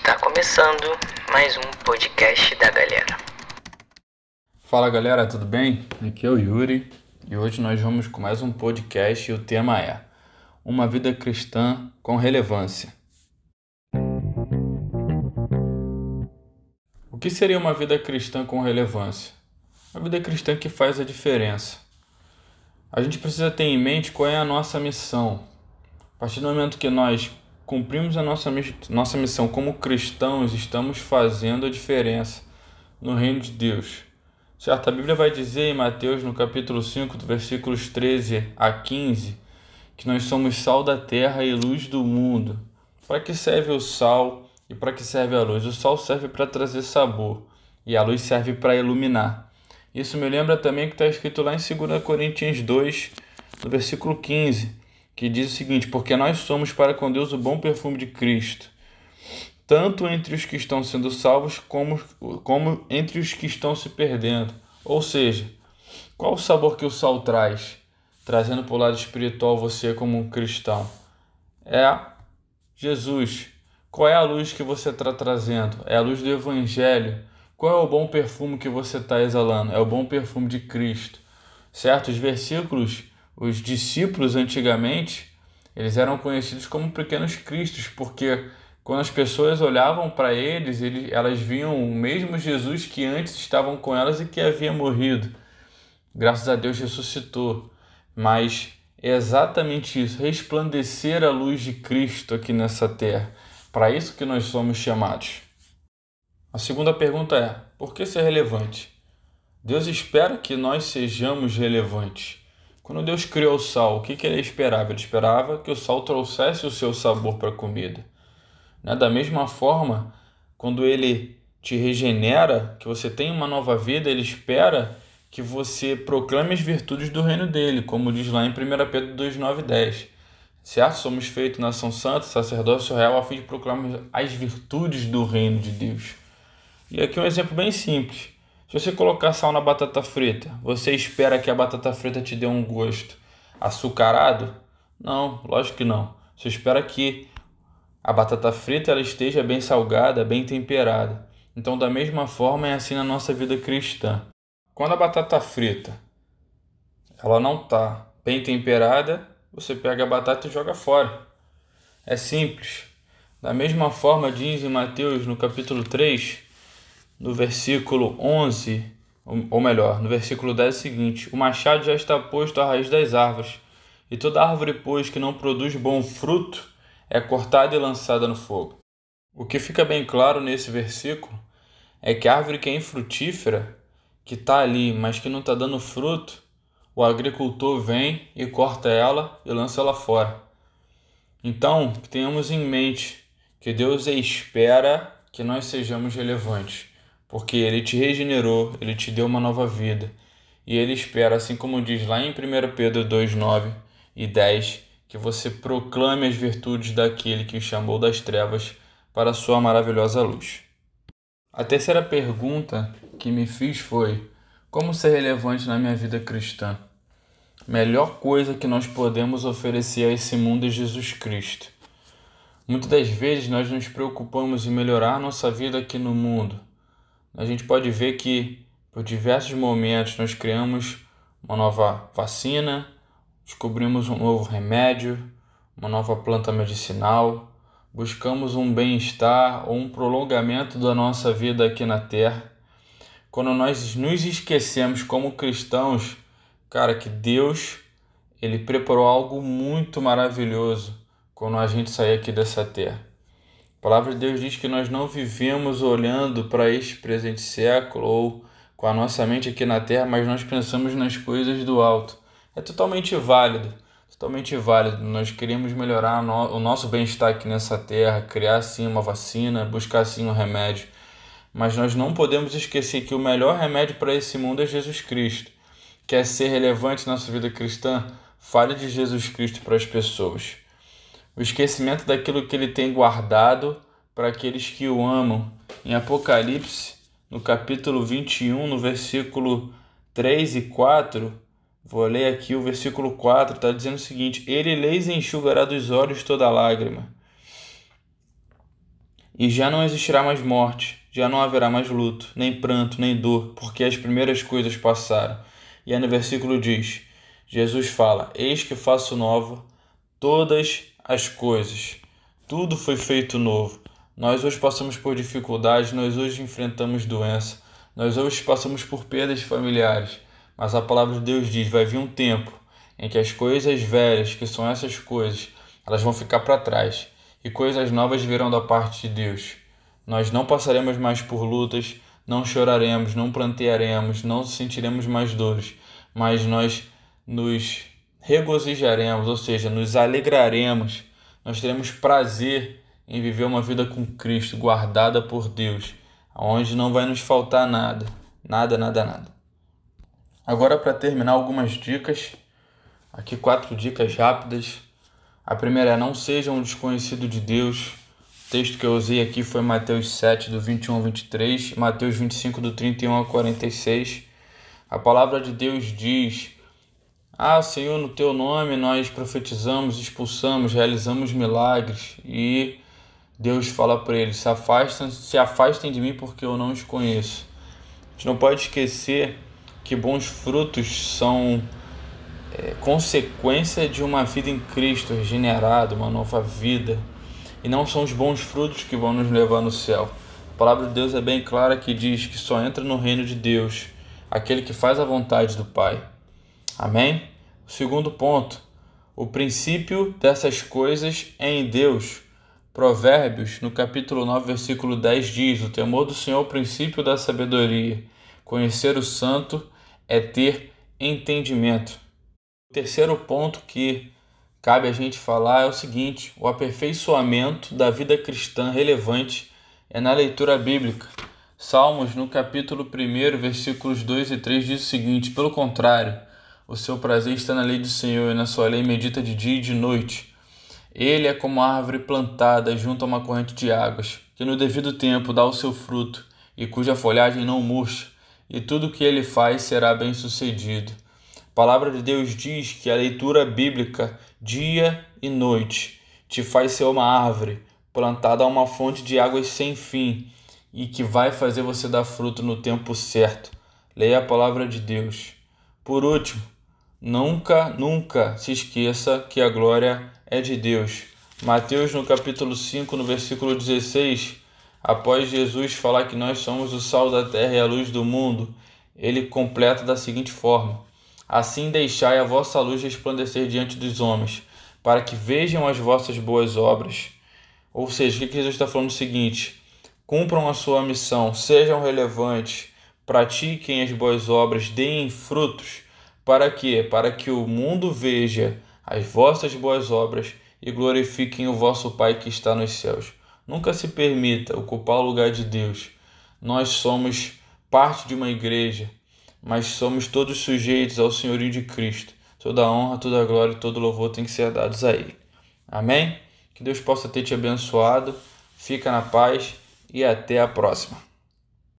Está começando mais um podcast da galera. Fala galera, tudo bem? Aqui é o Yuri e hoje nós vamos com mais um podcast e o tema é Uma vida cristã com relevância. O que seria uma vida cristã com relevância? Uma vida cristã que faz a diferença. A gente precisa ter em mente qual é a nossa missão. A partir do momento que nós cumprimos a nossa, nossa missão como cristãos, estamos fazendo a diferença no reino de Deus. Certo? A Bíblia vai dizer em Mateus, no capítulo 5, do versículos 13 a 15, que nós somos sal da terra e luz do mundo. Para que serve o sal e para que serve a luz? O sal serve para trazer sabor e a luz serve para iluminar. Isso me lembra também que está escrito lá em 2 Coríntios 2, no versículo 15, que diz o seguinte: Porque nós somos para com Deus o bom perfume de Cristo, tanto entre os que estão sendo salvos, como, como entre os que estão se perdendo. Ou seja, qual o sabor que o sal traz, trazendo para o lado espiritual você como um cristão? É Jesus. Qual é a luz que você está trazendo? É a luz do Evangelho. Qual é o bom perfume que você está exalando? É o bom perfume de Cristo. Certo? Os versículos os discípulos antigamente, eles eram conhecidos como pequenos cristos, porque quando as pessoas olhavam para eles, eles, elas viam o mesmo Jesus que antes estavam com elas e que havia morrido. Graças a Deus ressuscitou. Mas é exatamente isso, resplandecer a luz de Cristo aqui nessa terra. Para isso que nós somos chamados. A segunda pergunta é: por que ser relevante? Deus espera que nós sejamos relevantes. Quando Deus criou o sal, o que, que ele esperava? Ele esperava que o sal trouxesse o seu sabor para a comida. Né? Da mesma forma, quando ele te regenera, que você tem uma nova vida, ele espera que você proclame as virtudes do reino dele, como diz lá em 1 Pedro 2, 9 e 10. Certo? Somos feitos nação santa, sacerdócio real, a fim de proclamar as virtudes do reino de Deus. E aqui um exemplo bem simples. Se você colocar sal na batata frita, você espera que a batata frita te dê um gosto açucarado? Não, lógico que não. Você espera que a batata frita ela esteja bem salgada, bem temperada. Então, da mesma forma, é assim na nossa vida cristã. Quando a batata frita ela não está bem temperada, você pega a batata e joga fora. É simples. Da mesma forma, diz em Mateus no capítulo 3 no versículo 11, ou melhor, no versículo 10 é o seguinte: O machado já está posto à raiz das árvores, e toda árvore, pois, que não produz bom fruto, é cortada e lançada no fogo. O que fica bem claro nesse versículo é que a árvore que é infrutífera, que está ali, mas que não está dando fruto, o agricultor vem e corta ela e lança ela fora. Então, tenhamos em mente que Deus espera que nós sejamos relevantes porque ele te regenerou, ele te deu uma nova vida. E ele espera, assim como diz lá em 1 Pedro 2, 9 e 10, que você proclame as virtudes daquele que o chamou das trevas para a sua maravilhosa luz. A terceira pergunta que me fiz foi: como ser relevante na minha vida cristã? Melhor coisa que nós podemos oferecer a esse mundo é Jesus Cristo. Muitas das vezes nós nos preocupamos em melhorar nossa vida aqui no mundo, a gente pode ver que por diversos momentos nós criamos uma nova vacina, descobrimos um novo remédio, uma nova planta medicinal, buscamos um bem-estar ou um prolongamento da nossa vida aqui na Terra. Quando nós nos esquecemos como cristãos, cara, que Deus ele preparou algo muito maravilhoso quando a gente sair aqui dessa terra. A palavra de Deus diz que nós não vivemos olhando para este presente século ou com a nossa mente aqui na terra, mas nós pensamos nas coisas do alto. É totalmente válido, totalmente válido. Nós queremos melhorar o nosso bem-estar aqui nessa terra, criar sim uma vacina, buscar sim um remédio. Mas nós não podemos esquecer que o melhor remédio para esse mundo é Jesus Cristo. Quer ser relevante na sua vida cristã? Fale de Jesus Cristo para as pessoas o esquecimento daquilo que ele tem guardado para aqueles que o amam. Em Apocalipse, no capítulo 21, no versículo 3 e 4, vou ler aqui o versículo 4, está dizendo o seguinte: Ele lhes enxugará dos olhos toda lágrima, E já não existirá mais morte, já não haverá mais luto, nem pranto, nem dor, porque as primeiras coisas passaram. E aí no versículo diz: Jesus fala: Eis que faço nova todas as coisas. Tudo foi feito novo. Nós hoje passamos por dificuldades, nós hoje enfrentamos doença, nós hoje passamos por perdas familiares, mas a palavra de Deus diz: vai vir um tempo em que as coisas velhas, que são essas coisas, elas vão ficar para trás e coisas novas virão da parte de Deus. Nós não passaremos mais por lutas, não choraremos, não plantearemos, não sentiremos mais dores, mas nós nos regozijaremos, ou seja, nos alegraremos, nós teremos prazer em viver uma vida com Cristo, guardada por Deus, onde não vai nos faltar nada, nada, nada, nada. Agora, para terminar, algumas dicas, aqui quatro dicas rápidas a primeira é não seja um desconhecido de Deus. O texto que eu usei aqui foi Mateus 7, do 21 ao 23, Mateus 25, do 31 ao 46. A palavra de Deus diz: Ah, Senhor, no teu nome nós profetizamos, expulsamos, realizamos milagres. E Deus fala para eles: se afastem, se afastem de mim porque eu não os conheço. A gente não pode esquecer que bons frutos são é, consequência de uma vida em Cristo regenerada, uma nova vida. E não são os bons frutos que vão nos levar no céu. A palavra de Deus é bem clara que diz que só entra no reino de Deus aquele que faz a vontade do Pai. Amém? Segundo ponto, o princípio dessas coisas é em Deus. Provérbios, no capítulo 9, versículo 10 diz: O temor do Senhor é o princípio da sabedoria. Conhecer o santo é ter entendimento. O terceiro ponto que cabe a gente falar é o seguinte: o aperfeiçoamento da vida cristã relevante é na leitura bíblica. Salmos, no capítulo 1, versículos 2 e 3, diz o seguinte: Pelo contrário, o seu prazer está na lei do Senhor e na sua lei medita de dia e de noite. Ele é como a árvore plantada junto a uma corrente de águas, que no devido tempo dá o seu fruto e cuja folhagem não murcha, e tudo o que ele faz será bem sucedido. A palavra de Deus diz que a leitura bíblica, dia e noite, te faz ser uma árvore plantada a uma fonte de águas sem fim e que vai fazer você dar fruto no tempo certo. Leia a palavra de Deus. Por último, nunca, nunca se esqueça que a glória é de Deus. Mateus, no capítulo 5, no versículo 16, após Jesus falar que nós somos o sal da terra e a luz do mundo, ele completa da seguinte forma: Assim deixai a vossa luz resplandecer diante dos homens, para que vejam as vossas boas obras. Ou seja, o que Jesus está falando é o seguinte: cumpram a sua missão, sejam relevantes, pratiquem as boas obras, deem frutos. Para quê? Para que o mundo veja as vossas boas obras e glorifiquem o vosso Pai que está nos céus. Nunca se permita ocupar o lugar de Deus. Nós somos parte de uma igreja mas somos todos sujeitos ao senhorio de Cristo. Toda honra, toda glória e todo louvor tem que ser dados a Ele. Amém? Que Deus possa ter te abençoado. Fica na paz e até a próxima.